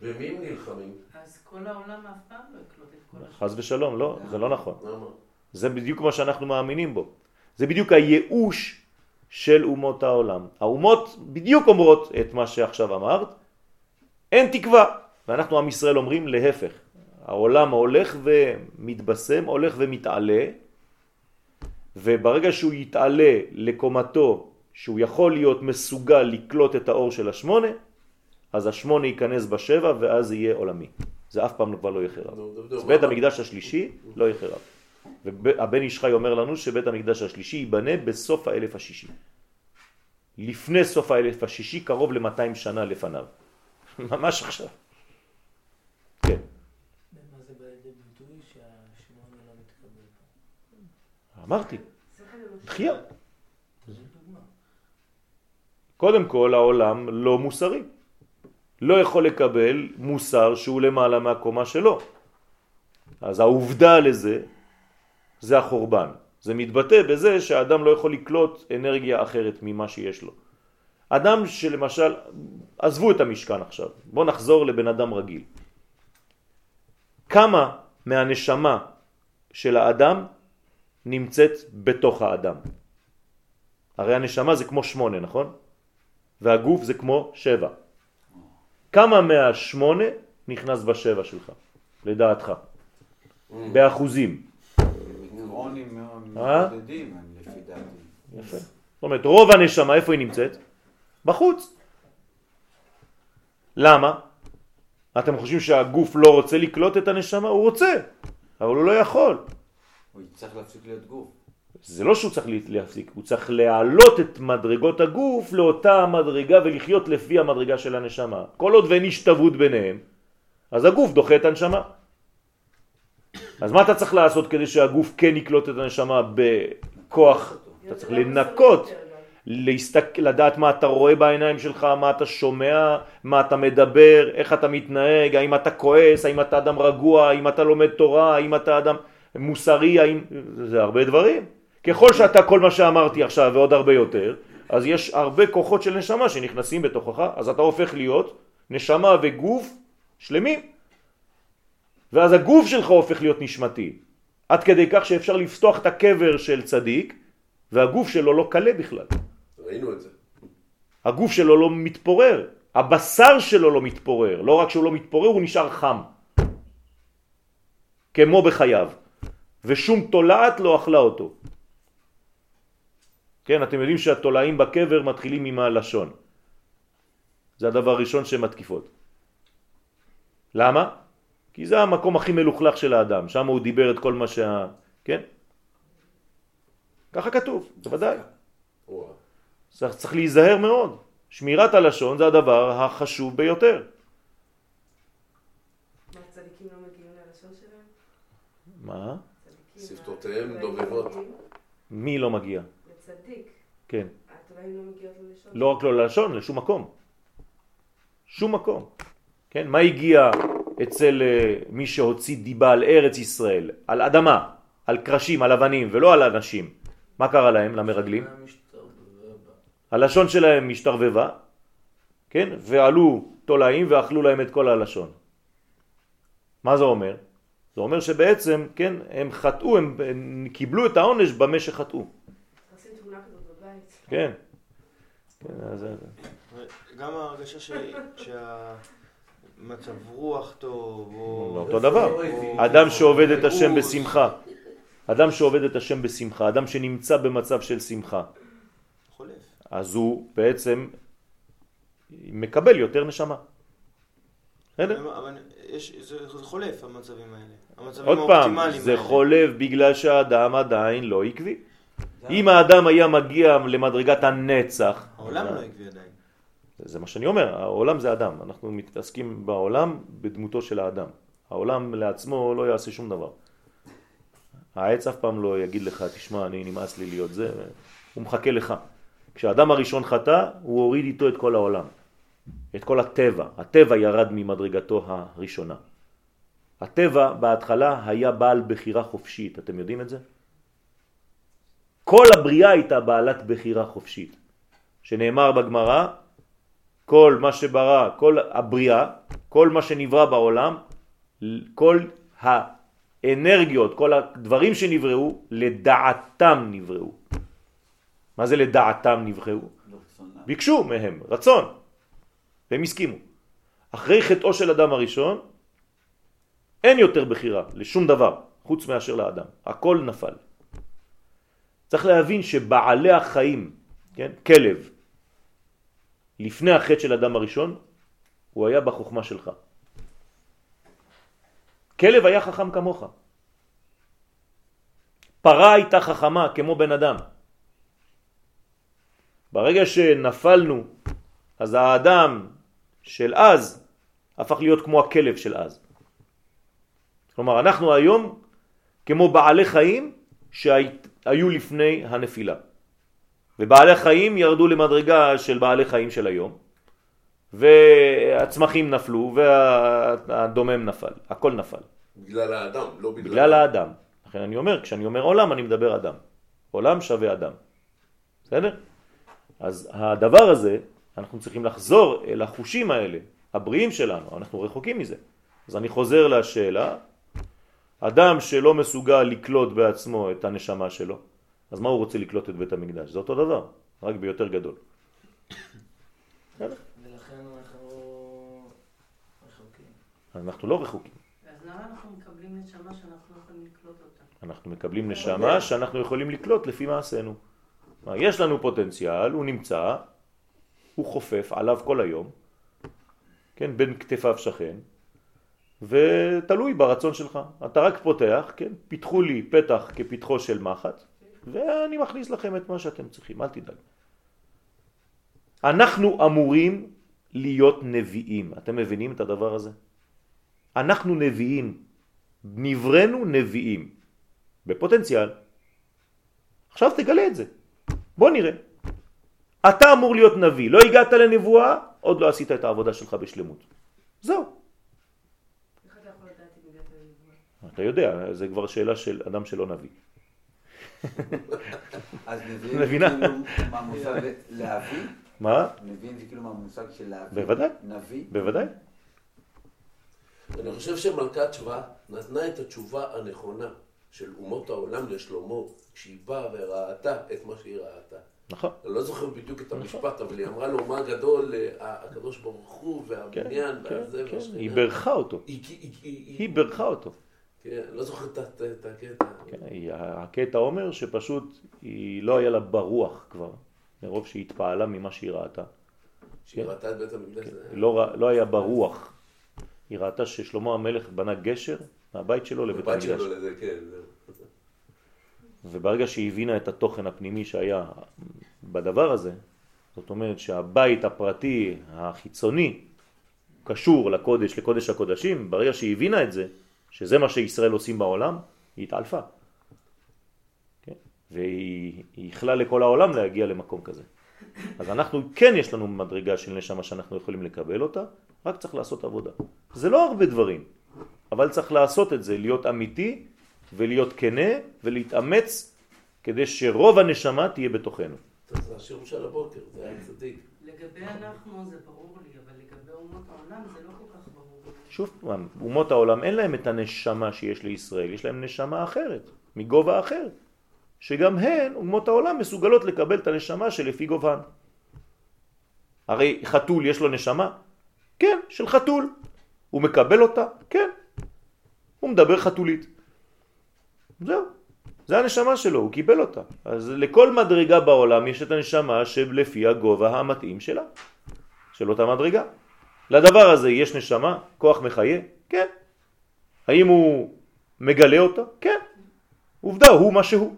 במי הם נלחמים? אז כל העולם אף פעם לא יקלוט את כל השמונה. חז ושלום, לא, זה לא נכון. למה? זה בדיוק מה שאנחנו מאמינים בו. זה בדיוק הייאוש של אומות העולם. האומות בדיוק אומרות את מה שעכשיו אמרת, אין תקווה. ואנחנו עם ישראל אומרים להפך. העולם הולך ומתבשם, הולך ומתעלה, וברגע שהוא יתעלה לקומתו, שהוא יכול להיות מסוגל לקלוט את האור של השמונה, אז השמונה ייכנס בשבע ואז יהיה עולמי. זה אף פעם כבר לא יהיה חרב. נו, דודו, אז בית המקדש השלישי לא יהיה חרב. והבן איש חי אומר לנו שבית המקדש השלישי ייבנה בסוף האלף השישי. לפני סוף האלף השישי, קרוב ל-200 שנה לפניו. ממש עכשיו. כן. לא? אמרתי. דחייה. דוגמה. קודם כל העולם לא מוסרי. לא יכול לקבל מוסר שהוא למעלה מהקומה שלו. אז העובדה לזה זה החורבן. זה מתבטא בזה שהאדם לא יכול לקלוט אנרגיה אחרת ממה שיש לו. אדם שלמשל, עזבו את המשכן עכשיו, בואו נחזור לבן אדם רגיל. כמה מהנשמה של האדם נמצאת בתוך האדם? הרי הנשמה זה כמו שמונה, נכון? והגוף זה כמו שבע. כמה מהשמונה נכנס בשבע שלך, לדעתך? באחוזים. מיקרונים מאוד אה? מעודדים, לפי דעתי. יפה. זאת אומרת, רוב הנשמה, איפה היא נמצאת? בחוץ. למה? אתם חושבים שהגוף לא רוצה לקלוט את הנשמה? הוא רוצה, אבל הוא לא יכול. הוא צריך להפסיק להיות גוף. זה לא שהוא צריך להפסיק, הוא צריך להעלות את מדרגות הגוף לאותה המדרגה ולחיות לפי המדרגה של הנשמה. כל עוד ואין השתוות ביניהם, אז הגוף דוחה את הנשמה. אז מה אתה צריך לעשות כדי שהגוף כן יקלוט את הנשמה בכוח? אתה צריך לנקות, להסתק... לדעת מה אתה רואה בעיניים שלך, מה אתה שומע, מה אתה מדבר, איך אתה מתנהג, האם אתה כועס, האם אתה אדם רגוע, האם אתה לומד תורה, האם אתה אדם מוסרי, האם... זה הרבה דברים. ככל שאתה כל מה שאמרתי עכשיו ועוד הרבה יותר, אז יש הרבה כוחות של נשמה שנכנסים בתוכך, אז אתה הופך להיות נשמה וגוף שלמים. ואז הגוף שלך הופך להיות נשמתי. עד כדי כך שאפשר לפתוח את הקבר של צדיק, והגוף שלו לא קלה בכלל. ראינו את זה. הגוף שלו לא מתפורר, הבשר שלו לא מתפורר, לא רק שהוא לא מתפורר, הוא נשאר חם. כמו בחייו. ושום תולעת לא אכלה אותו. כן, אתם יודעים שהתולעים בקבר מתחילים עם הלשון. זה הדבר הראשון שהן מתקיפות. למה? כי זה המקום הכי מלוכלך של האדם, שם הוא דיבר את כל מה שה... כן? ככה כתוב, בוודאי. וואו. צריך, צריך להיזהר מאוד. שמירת הלשון זה הדבר החשוב ביותר. מה, הצדיקים לא מגיעים ללשון שלהם? מה? צדיקים, שפתותיהם דובבות. לא? מי לא מגיע? לצדיק. כן. התולעים לא מגיעות ללשון? לא רק לא ללשון, לשום מקום. שום מקום. כן, מה הגיע אצל אה, מי שהוציא דיבה על ארץ ישראל, על אדמה, על קרשים, על אבנים, ולא על אנשים? מה קרה להם, למרגלים? הלשון שלהם משתרבבה, כן? ועלו תולעים ואכלו להם את כל הלשון. מה זה אומר? זה אומר שבעצם, כן, הם חטאו, הם, הם קיבלו את העונש במה שחטאו. צריך לשים תמונה כזאת בבית. כן. כן, אז... גם ההרגשה ש- שהמצב רוח טוב, או... אותו דבר. אדם שעובד את השם בשמחה. אדם שעובד את השם בשמחה, אדם שנמצא במצב של שמחה. אז הוא בעצם מקבל יותר נשמה. בסדר? אבל- יש, זה, זה חולף המצבים האלה. המצבים עוד פעם, זה האלה. חולף בגלל שהאדם עדיין לא עקבי. אם האדם היה מגיע למדרגת הנצח, העולם לא עקבי עדיין. זה מה שאני אומר, העולם זה אדם, אנחנו מתעסקים בעולם בדמותו של האדם. העולם לעצמו לא יעשה שום דבר. העץ אף פעם לא יגיד לך, תשמע, אני נמאס לי להיות זה, הוא מחכה לך. כשהאדם הראשון חטא, הוא הוריד איתו את כל העולם, את כל הטבע. הטבע ירד ממדרגתו הראשונה. הטבע בהתחלה היה בעל בחירה חופשית, אתם יודעים את זה? כל הבריאה הייתה בעלת בחירה חופשית, שנאמר בגמרא, כל מה שברא, כל הבריאה, כל מה שנברא בעולם, כל האנרגיות, כל הדברים שנבראו, לדעתם נבראו. מה זה לדעתם? לרצונם. ביקשו מהם רצון, והם הסכימו. אחרי חטאו של אדם הראשון, אין יותר בחירה לשום דבר, חוץ מאשר לאדם. הכל נפל. צריך להבין שבעלי החיים, כן, כלב, לפני החטא של אדם הראשון, הוא היה בחוכמה שלך. כלב היה חכם כמוך. פרה הייתה חכמה כמו בן אדם. ברגע שנפלנו, אז האדם של אז הפך להיות כמו הכלב של אז. כלומר, אנחנו היום כמו בעלי חיים שהיו לפני הנפילה. ובעלי חיים ירדו למדרגה של בעלי חיים של היום, והצמחים נפלו והדומם נפל, הכל נפל. בגלל האדם, לא בגלל... בגלל האדם. לכן אני אומר, כשאני אומר עולם, אני מדבר אדם. עולם שווה אדם. בסדר? אז הדבר הזה, אנחנו צריכים לחזור אל החושים האלה, הבריאים שלנו, אנחנו רחוקים מזה. אז אני חוזר לשאלה, אדם שלא מסוגל לקלוט בעצמו את הנשמה שלו, אז מה הוא רוצה לקלוט את בית המקדש? זה אותו דבר, רק ביותר גדול. ולכן אנחנו רחוקים. אנחנו לא רחוקים. אז למה אנחנו מקבלים נשמה שאנחנו לא יכולים לקלוט אותה? אנחנו מקבלים נשמה שאנחנו יכולים לקלוט לפי מעשינו. יש לנו פוטנציאל, הוא נמצא, הוא חופף עליו כל היום, כן, בין כתפיו שכן, ותלוי ברצון שלך. אתה רק פותח, כן, פיתחו לי פתח כפתחו של מחט, ואני מכניס לכם את מה שאתם צריכים, אל תדאג. אנחנו אמורים להיות נביאים, אתם מבינים את הדבר הזה? אנחנו נביאים, נברנו נביאים, בפוטנציאל. עכשיו תגלה את זה, בוא נראה. אתה אמור להיות נביא, לא הגעת לנבואה, עוד לא עשית את העבודה שלך בשלמות. זהו. אתה יודע, זה כבר שאלה של אדם שלא נביא. אז נביאים <laughs> מבינה? כאילו מהמושג להביא? מה? נביאים זה כאילו מהמושג של להביא? בוודאי. נביא? בוודאי. אני חושב שמלכת שבא נתנה את התשובה הנכונה של אומות העולם לשלמה, כשהיא באה וראתה את מה שהיא ראתה. נכון. אני לא זוכר בדיוק את המשפט, אבל היא אמרה לו, מה גדול אה, הקדוש ברוך הוא כן, והבניין כן, והזה כן. והשכינה. היא בירכה אותו. היא- היא- היא- היא בירכה אותו. כן, לא זוכר את הקטע. כן, הקטע אומר שפשוט היא לא היה לה ברוח כבר, מרוב שהיא התפעלה ממה שהיא ראתה. שהיא ראתה את בית המקדש. היא לא, לא היה ברוח. היא ראתה ששלמה המלך בנה גשר מהבית שלו לבית המקדש. כן. וברגע שהיא הבינה את התוכן הפנימי שהיה בדבר הזה, זאת אומרת שהבית הפרטי החיצוני קשור לקודש, לקודש הקודשים, ברגע שהיא הבינה את זה, שזה מה שישראל עושים בעולם, היא התעלפה. כן? והיא היא יכלה לכל העולם להגיע למקום כזה. אז אנחנו, כן יש לנו מדרגה של נשמה שאנחנו יכולים לקבל אותה, רק צריך לעשות עבודה. זה לא הרבה דברים, אבל צריך לעשות את זה, להיות אמיתי ולהיות כנה ולהתאמץ כדי שרוב הנשמה תהיה בתוכנו. זה השיעור של הבוקר, זה היה צדיק. לגבי אנחנו זה ברור לי, אבל לגבי אומות העולם זה לא כל כך ברור. שוב פעם, אומות העולם אין להם את הנשמה שיש לישראל, יש להם נשמה אחרת, מגובה אחר, שגם הן, אומות העולם, מסוגלות לקבל את הנשמה שלפי גובהן. הרי חתול יש לו נשמה? כן, של חתול. הוא מקבל אותה? כן. הוא מדבר חתולית. זהו, זה הנשמה שלו, הוא קיבל אותה. אז לכל מדרגה בעולם יש את הנשמה שלפי הגובה המתאים שלה, של אותה מדרגה. לדבר הזה יש נשמה, כוח מחיה? כן. האם הוא מגלה אותה? כן. עובדה, הוא מה שהוא.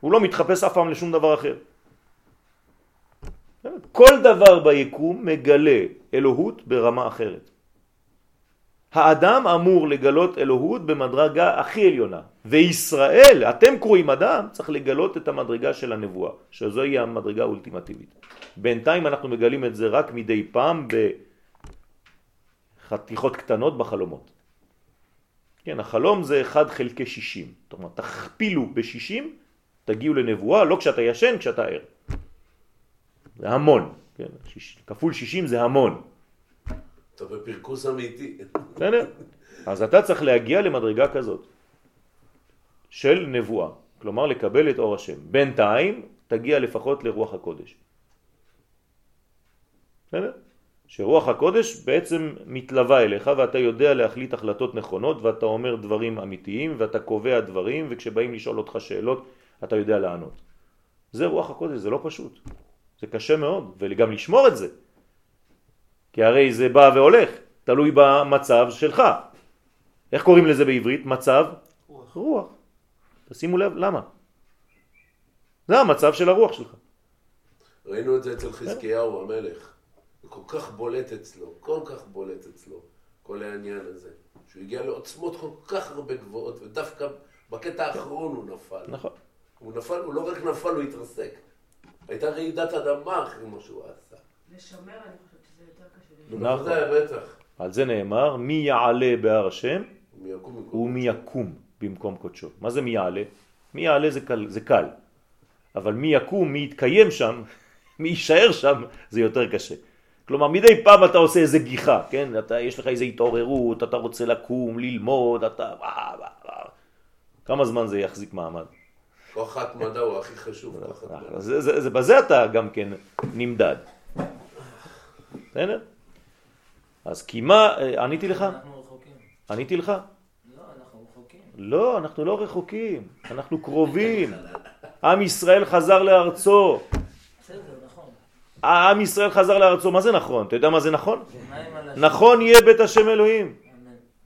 הוא לא מתחפש אף פעם לשום דבר אחר. כל דבר ביקום מגלה אלוהות ברמה אחרת. האדם אמור לגלות אלוהות במדרגה הכי עליונה, וישראל, אתם קרואים אדם, צריך לגלות את המדרגה של הנבואה, שזוהי המדרגה האולטימטיבית. בינתיים אנחנו מגלים את זה רק מדי פעם בחתיכות קטנות בחלומות. כן, החלום זה 1 חלקי 60, זאת אומרת, תכפילו ב-60, תגיעו לנבואה, לא כשאתה ישן, כשאתה ער. זה המון, כן, שיש, כפול 60 זה המון. אתה בפרקוס אמיתי. בסדר? אז אתה צריך להגיע למדרגה כזאת של נבואה, כלומר לקבל את אור השם. בינתיים תגיע לפחות לרוח הקודש. בסדר? שרוח הקודש בעצם מתלווה אליך ואתה יודע להחליט החלטות נכונות ואתה אומר דברים אמיתיים ואתה קובע דברים וכשבאים לשאול אותך שאלות אתה יודע לענות. זה רוח הקודש, זה לא פשוט. זה קשה מאוד וגם לשמור את זה. כי הרי זה בא והולך, תלוי במצב שלך. איך קוראים לזה בעברית? מצב רוח. רוח. תשימו לב, למה? זה המצב של הרוח שלך. ראינו את זה אצל חזקיהו המלך. זה כל כך בולט אצלו, כל כך בולט אצלו, כל העניין הזה. שהוא הגיע לעוצמות כל כך הרבה גבוהות, ודווקא בקטע האחרון הוא נפל. נכון. הוא נפל, הוא לא רק נפל, הוא התרסק. הייתה רעידת אדמה אחרי מה שהוא עשה. לשמר, אני חושבת. נכון. בוודאי, בטח. על זה נאמר, מי יעלה בהר השם. ומי יקום במקום קודשו. מה זה מי יעלה? מי יעלה זה קל, זה קל. אבל מי יקום, מי יתקיים שם, <laughs> מי יישאר שם, זה יותר קשה. כלומר, מדי פעם אתה עושה איזה גיחה, כן? אתה, יש לך איזה התעוררות, אתה רוצה לקום, ללמוד, אתה... כמה זמן זה יחזיק מעמד? כוח ההתמדה הוא הכי חשוב. כוח ההתמדה. זה, זה, זה, בזה אתה גם כן נמדד. בסדר? אז כי מה, אה, עניתי לך? אנחנו רחוקים. עניתי לך? לא, אנחנו רחוקים. לא, אנחנו לא רחוקים, אנחנו קרובים. <laughs> עם ישראל חזר לארצו. נכון. עם ישראל חזר לארצו, מה זה נכון? אתה יודע מה זה נכון? נכון יהיה בית השם אלוהים.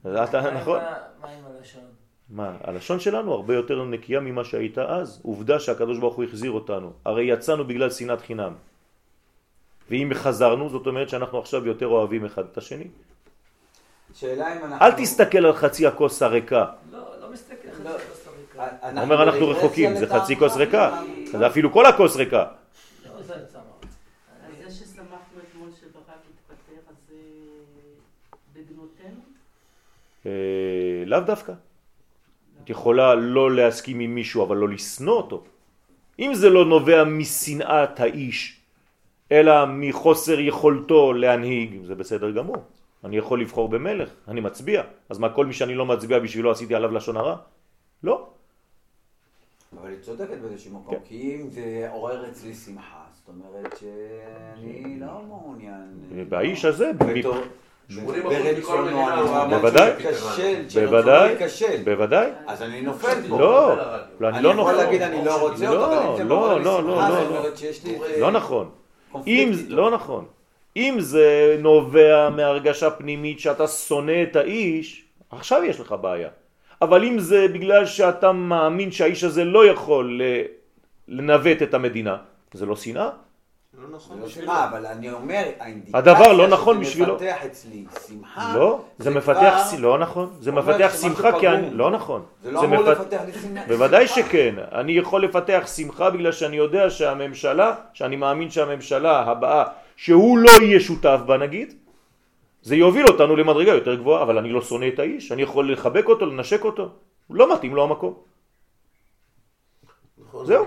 נכון? מה עם הלשון? מה, הלשון שלנו הרבה יותר נקייה ממה שהייתה אז. עובדה שהקדוש ברוך הוא החזיר אותנו. הרי יצאנו בגלל שנאת חינם. ואם חזרנו, זאת אומרת שאנחנו עכשיו יותר אוהבים אחד את השני. שאלה אם אנחנו... אל תסתכל על חצי הכוס הריקה. לא, לא מסתכל על לא, חצי הכוס הריקה. אה, הוא אומר אנחנו רחוקים, זה חצי כוס ריקה. זה אפילו כל הכוס ריקה. לא, אה, לאו דווקא. את יכולה לא להסכים עם מישהו, אבל לא לשנוא אותו. אם זה לא נובע משנאת האיש, אלא מחוסר יכולתו להנהיג, זה בסדר גמור. אני יכול לבחור במלך, אני מצביע. אז מה, כל מי שאני לא מצביע בשבילו עשיתי עליו לשון הרע? לא. אבל היא צודקת באיזשהו מקום, כן. כי אם זה עורר אצלי שמחה, זאת אומרת שאני לא מעוניין... והאיש הזה, בתור- 80% ברצונו, מכל מדינה אני הוא מאמין בוודאי. בוודאי. בוודאי. אז אני נופל בו. לא, לא, אני אני לא יכול נופל. להגיד אני לא רוצה לא, אותו, אבל אם זה לא, לא, לא, לא. איזה לא נכון. אם, איתו. לא נכון. אם זה נובע מהרגשה פנימית שאתה שונא את האיש, עכשיו יש לך בעיה. אבל אם זה בגלל שאתה מאמין שהאיש הזה לא יכול לנווט את המדינה, זה לא שנאה? לא נכון לא בשבילו. שמחה, אבל אני אומר, האינדיקציה הדבר לא נכון בשבילו. מפתח אצלי שמחה, לא, זה מפתח, לא נכון, זה מפתח שמחה כי אני. לא נכון. זה לא אמור מפת- לפתח לי שמחה. בוודאי. שכן, אני יכול לפתח שמחה בגלל שאני יודע שהממשלה, שאני מאמין שהממשלה הבאה, שהוא לא יהיה שותף בה נגיד, זה יוביל אותנו למדרגה יותר גבוהה, אבל אני לא שונא את האיש, אני יכול לחבק אותו, לנשק אותו, לא מתאים לו המקום. נכון. זהו.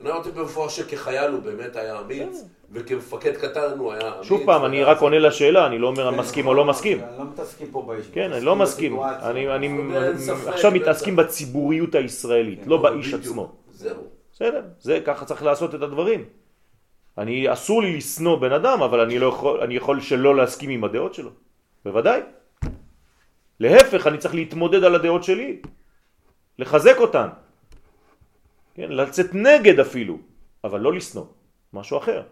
אני אמרתי במפורש שכחייל הוא באמת היה אמיץ, וכמפקד קטן הוא היה אמיץ. שוב פעם, אני רק עונה לשאלה, אני לא אומר כן, מסכים נכון, או לא מסכים. אני לא מתעסקים פה באיש. כן, אני לא מסכים. אני, עכשיו. מתעסקים בציבוריות הישראלית, כן, לא באיש. עצמו. זהו. בסדר, זה ככה צריך לעשות את הדברים. אני, אסור לי לשנוא בן אדם, אבל אני, לא יכול, אני יכול שלא להסכים עם הדעות שלו. בוודאי. להפך, אני צריך להתמודד על הדעות שלי. לחזק אותן. כן, לצאת נגד אפילו, אבל לא לשנוא. משהו אחר.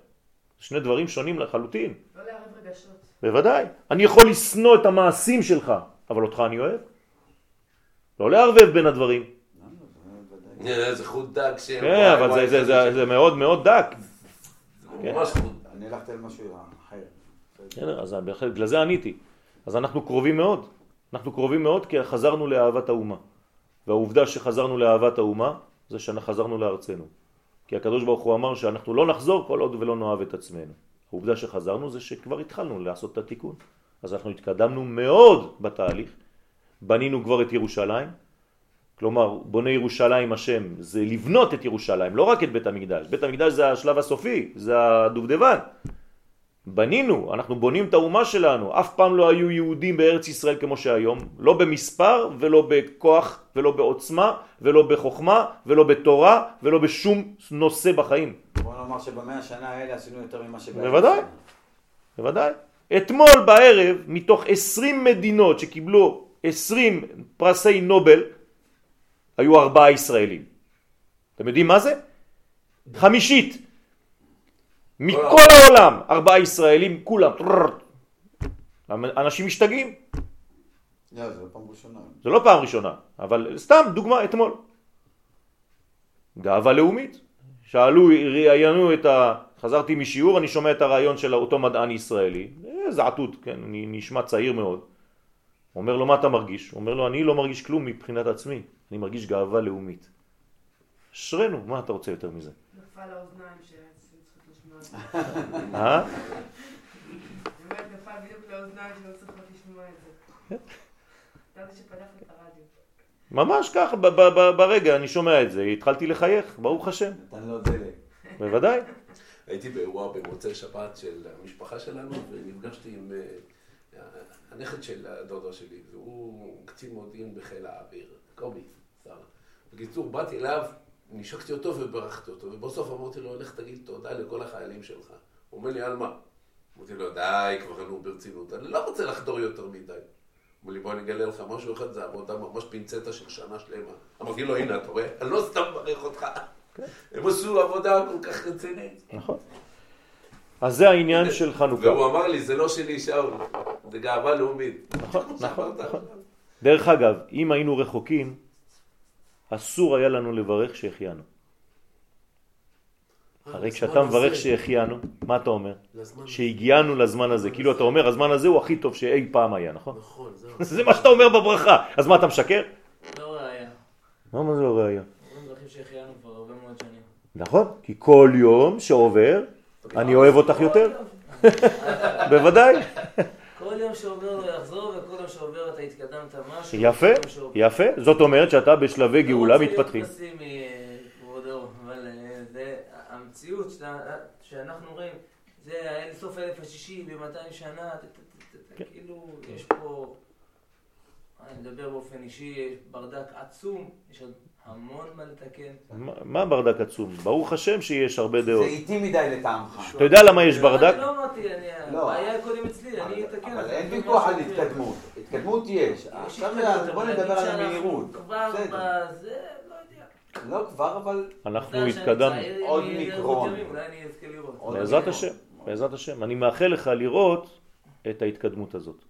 שני דברים שונים לחלוטין. לא לערב רגשות. בוודאי. אני יכול לשנוא את המעשים שלך, אבל אותך אני אוהב. לא לערבב בין הדברים. אה, זה חוט דק ש... כן, אבל זה, זה, זה, זה מאוד מאוד דק. כן. אני הלכתי על משהו אחר. בסדר, אז בגלל זה עניתי. אז אנחנו קרובים מאוד. אנחנו קרובים מאוד כי חזרנו לאהבת האומה. והעובדה שחזרנו לאהבת האומה זה שחזרנו לארצנו. כי הקדוש ברוך הוא אמר שאנחנו לא נחזור כל עוד ולא נאהב את עצמנו. העובדה שחזרנו זה שכבר התחלנו לעשות את התיקון. אז אנחנו התקדמנו מאוד בתהליך. בנינו כבר את ירושלים. כלומר, בונה ירושלים השם זה לבנות את ירושלים, לא רק את בית המקדש. בית המקדש זה השלב הסופי, זה הדובדבן. בנינו, אנחנו בונים את האומה שלנו, אף פעם לא היו יהודים בארץ ישראל כמו שהיום, לא במספר ולא בכוח ולא בעוצמה ולא בחוכמה ולא בתורה ולא בשום נושא בחיים. בוא נאמר שבמאה השנה האלה עשינו יותר ממה שבארץ. בוודאי. בוודאי. אתמול בערב, מתוך 20 מדינות שקיבלו 20 פרסי נובל, היו ארבעה ישראלים. אתם יודעים מה זה? חמישית. מכל העולם, ארבעה ישראלים, כולם. אנשים משתגעים. לא, זה לא פעם ראשונה. זה לא פעם ראשונה, אבל סתם דוגמה אתמול. גאווה לאומית. שאלו, ראיינו את ה... חזרתי משיעור, אני שומע את הרעיון של אותו מדען ישראלי, אה, זעתות, כן, אני נשמע צעיר מאוד. אומר לו, מה אתה מרגיש? הוא אומר לו, אני לא מרגיש כלום מבחינת עצמי, אני מרגיש גאווה לאומית. אשרנו, מה אתה רוצה יותר מזה? נפל לאוזניים שהיו צריכות לשמוע את זה. אה? ממש ככה, ברגע אני שומע את זה, התחלתי לחייך, ברוך השם, נתן לו דלק. בוודאי. הייתי באירוע במוצאי שבת של המשפחה שלנו, ונפגשתי עם אה, הנכד של הדודה שלי, והוא קצין מודיעין בחיל האוויר, קובי. בקיצור, באתי אליו, נשקתי אותו וברכתי אותו, ובסוף אמרתי לו, לך תגיד תודה לכל החיילים שלך. הוא אומר לי, על מה? אמרתי לו, די, כבר נו ברצינות, אני לא רוצה לחדור יותר מדי. אמר לי, בוא אני אגלה לך משהו אחד, זה עבודה ממש פינצטה של שנה שלמה. אמרתי לו, הנה, אתה רואה? אני לא סתם מברך אותך. הם עשו עבודה כל כך רצינית. נכון. אז זה העניין של חנוכה. והוא אמר לי, זה לא שלי, שאול, זה גאווה לאומית. נכון, <laughs> נכון, נכון. דרך אגב, אם היינו רחוקים, אסור היה לנו לברך שהחיינו. הרי אה, כשאתה לזמן מברך. שהחיינו, מה אתה אומר? שהגיענו לזמן הזה. כאילו אתה אומר, הזמן הזה הוא הכי טוב שאי פעם היה, נכון? נכון, זהו. זה <laughs> מה שאתה אומר בברכה. אז מה, אתה משקר? לא ראייה. מה מה זה לא ראייה? נכון, כי כל יום שעובר, אני אוהב אותך יותר. <laughs> בוודאי. כל יום שעובר לא יחזור, יום שעובר אתה התקדמת משהו. יפה, יפה. זאת אומרת שאתה בשלבי גאולה לא רוצה מתפתחים. להיות פסימי, אה, כבודו, אבל אה, זה המציאות שאתה- שאנחנו רואים, זה סוף אלף השישי ב-200 שנה, כן. כאילו, יש פה, אני מדבר באופן אישי, יש ברדק עצום, יש עוד המון מה לתקן. מה- ברדק עצום? ברוך השם שיש הרבה זה דעות. איטי מדי לטעמך. אתה יודע למה יש ברדק? אני לא אמרתי, אני- לא. הבעיה קודם אצלי, אני אתקן. אבל אין זה ויכוח על. התקדמות. התקדמות יש. עכשיו בוא נדבר על המהירות. כבר. בזה, לא. לא כבר, אבל אנחנו התקדמנו. עוד מיקרון. עוד ימים, אולי אני אזכה לראות. עוד בעזרת. השם, בעזרת השם. אני מאחל לך לראות את ההתקדמות הזאת.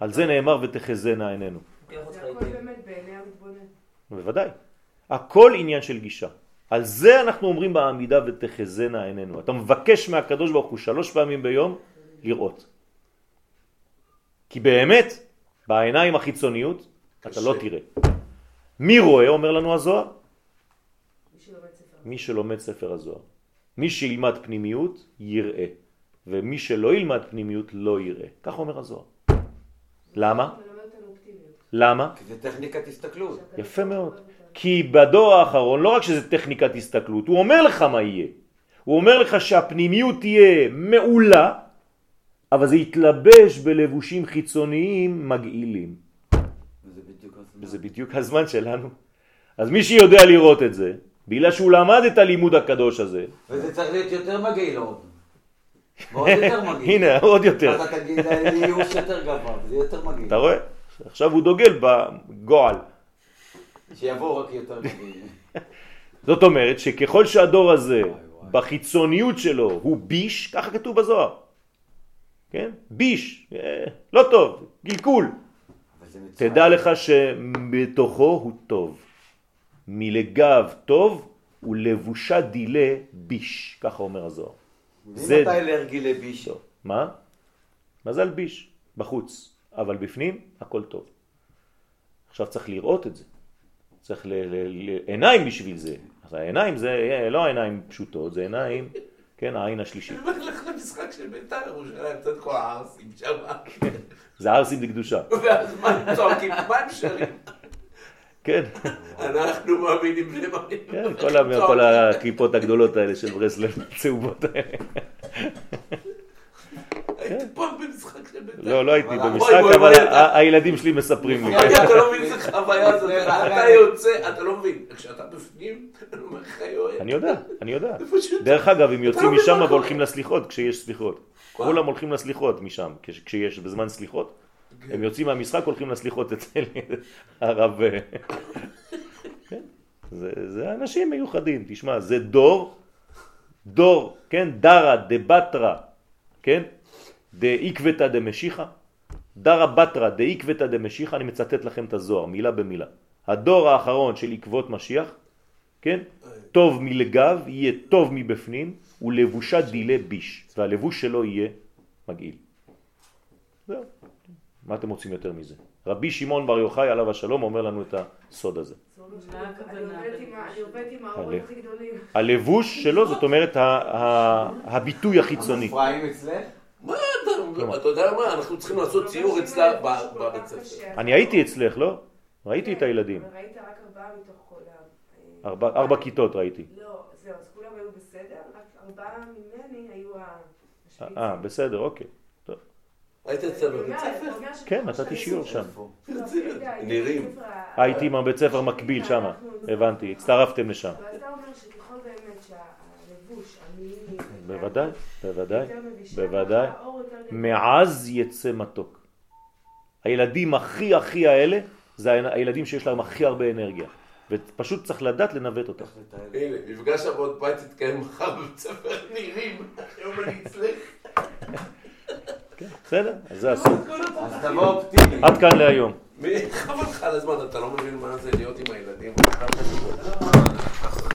על זה נאמר ותחזינה עינינו. לוקח אותך זה הכל איתי. באמת בעיני המתבונן. בוודאי. הכל עניין של גישה. על זה אנחנו אומרים בעמידה ותחזינה עינינו. אתה מבקש מהקדוש ברוך הוא שלוש פעמים ביום לראות. כי באמת, בעיניים החיצוניות, אתה קשה. לא תראה. מי רואה, אומר לנו הזוהר? מי שלומד ספר. מי שלומד ספר הזוהר. מי שילמד פנימיות, יראה. ומי שלא ילמד פנימיות, לא יראה. כך אומר הזוהר. למה? זה מלמד אותנו אופטימיות. למה? כי זה טכניקת הסתכלות. יפה מאוד. כי בדור האחרון, לא רק שזה טכניקת הסתכלות, הוא אומר לך מה יהיה. הוא אומר לך שהפנימיות תהיה מעולה, אבל זה יתלבש בלבושים חיצוניים מגעילים. וזה בדיוק הזמן. וזה בדיוק הזמן שלנו. אז מי שיודע לראות את זה, בגלל שהוא למד את הלימוד הקדוש הזה, וזה צריך להיות יותר מגעיל עוד. <laughs> ועוד יותר מגעיל. הנה, עוד יותר. אתה תגיד ייאוש יותר גבוה, וזה יותר מגעיל. אתה רואה? עכשיו הוא דוגל בגועל. שיבואו רק יותר מגעיל. <laughs> זאת אומרת שככל שהדור הזה בחיצוניות שלו הוא ביש, ככה כתוב בזוהר. כן? ביש, אה, לא טוב, זה מצוין. תדע לך שבתוכו הוא טוב. מלגב טוב ולבושה דילה ביש, ככה אומר הזוהר. זה- אם אתה אלרגי לביש. מה? מזל ביש, בחוץ, אבל בפנים הכל טוב. עכשיו צריך לראות את זה. צריך ל- ל- ל- עיניים בשביל זה. אז העיניים זה אה, לא עיניים פשוטות, זה עיניים, כן, העין השלישית. אני אומר לך למשחק של בית"ר ירושלים, קצת כל הערסים שם. זה ערסים דקדושה. ואז מה הם צועקים? מה הם שרים? כן, אנחנו מאמינים מאמינים. כן, כל ה- כל הקליפות הגדולות האלה של ברסלב, הצהובות האלה. הייתי פעם במשחק של בית"ר. לא, לא הייתי במשחק, אבל הילדים שלי מספרים לי. אתה לא מבין איזה חוויה זאת, אתה יוצא, אתה לא מבין. כשאתה בפנים, אני אומר לך, יואל. אני יודע, אני יודע. דרך אגב, הם יוצאים לא משם. והולכים לסליחות כשיש סליחות. כולם הולכים לסליחות משם, כש- כשיש בזמן סליחות. כן. הם יוצאים מהמשחק, הולכים לסליחות אצל <laughs> הרב... אה, כן, זה, זה אנשים מיוחדים, תשמע, זה דור, דור, כן, דרה דבטרה, כן, דאיקבתא דמשיחא, דרה בטרה דאיקבתא דמשיחא, אני מצטט לכם את הזוהר, מילה במילה. הדור האחרון של עקבות משיח, כן, טוב מלגב, יהיה טוב מבפנים, ולבושה דילה ביש, והלבוש שלו יהיה מגעיל. זהו. מה אתם רוצים יותר מזה? רבי שמעון בר יוחאי עליו השלום אומר לנו את הסוד הזה. הלבוש שלו זאת אומרת הביטוי החיצוני. אפרים אצלך? מה אתה, אתה יודע מה, אנחנו צריכים לעשות ציור אצלה בבית ספר. אני הייתי אצלך, לא? ראיתי את הילדים. וראית רק ארבעה מתוך כל ה... ארבע, ארבע כיתות ראיתי. לא, זהו, אז כולם היו בסדר, רק ארבעה ממני היו המשפיצים. אה, בסדר, אוקיי. היית אצלנו בבית אומרת, ספר? כן, נתתי שיעור שם. לא. בית הספר ה- הייתי עם הבית ספר מקביל שם, הבנתי, הצטרפתם לשם. אבל אתה אומר שככל באמת שהלבוש, המילים, בוודאי, בוודאי, בוודאי. מעז יצא מתוק. הילדים הכי הכי האלה, זה הילדים שיש להם הכי הרבה אנרגיה. ופשוט צריך לדעת לנווט לתאר? הנה, מפגש עבוד בית יתקיים מחר בבית ספר נירים. היום אני אצלך. בסדר? אז זה הסוף. אז תבוא אופטימי. עד כאן להיום. מי- חבל לך על הזמן, אתה לא מבין מה זה להיות עם הילדים.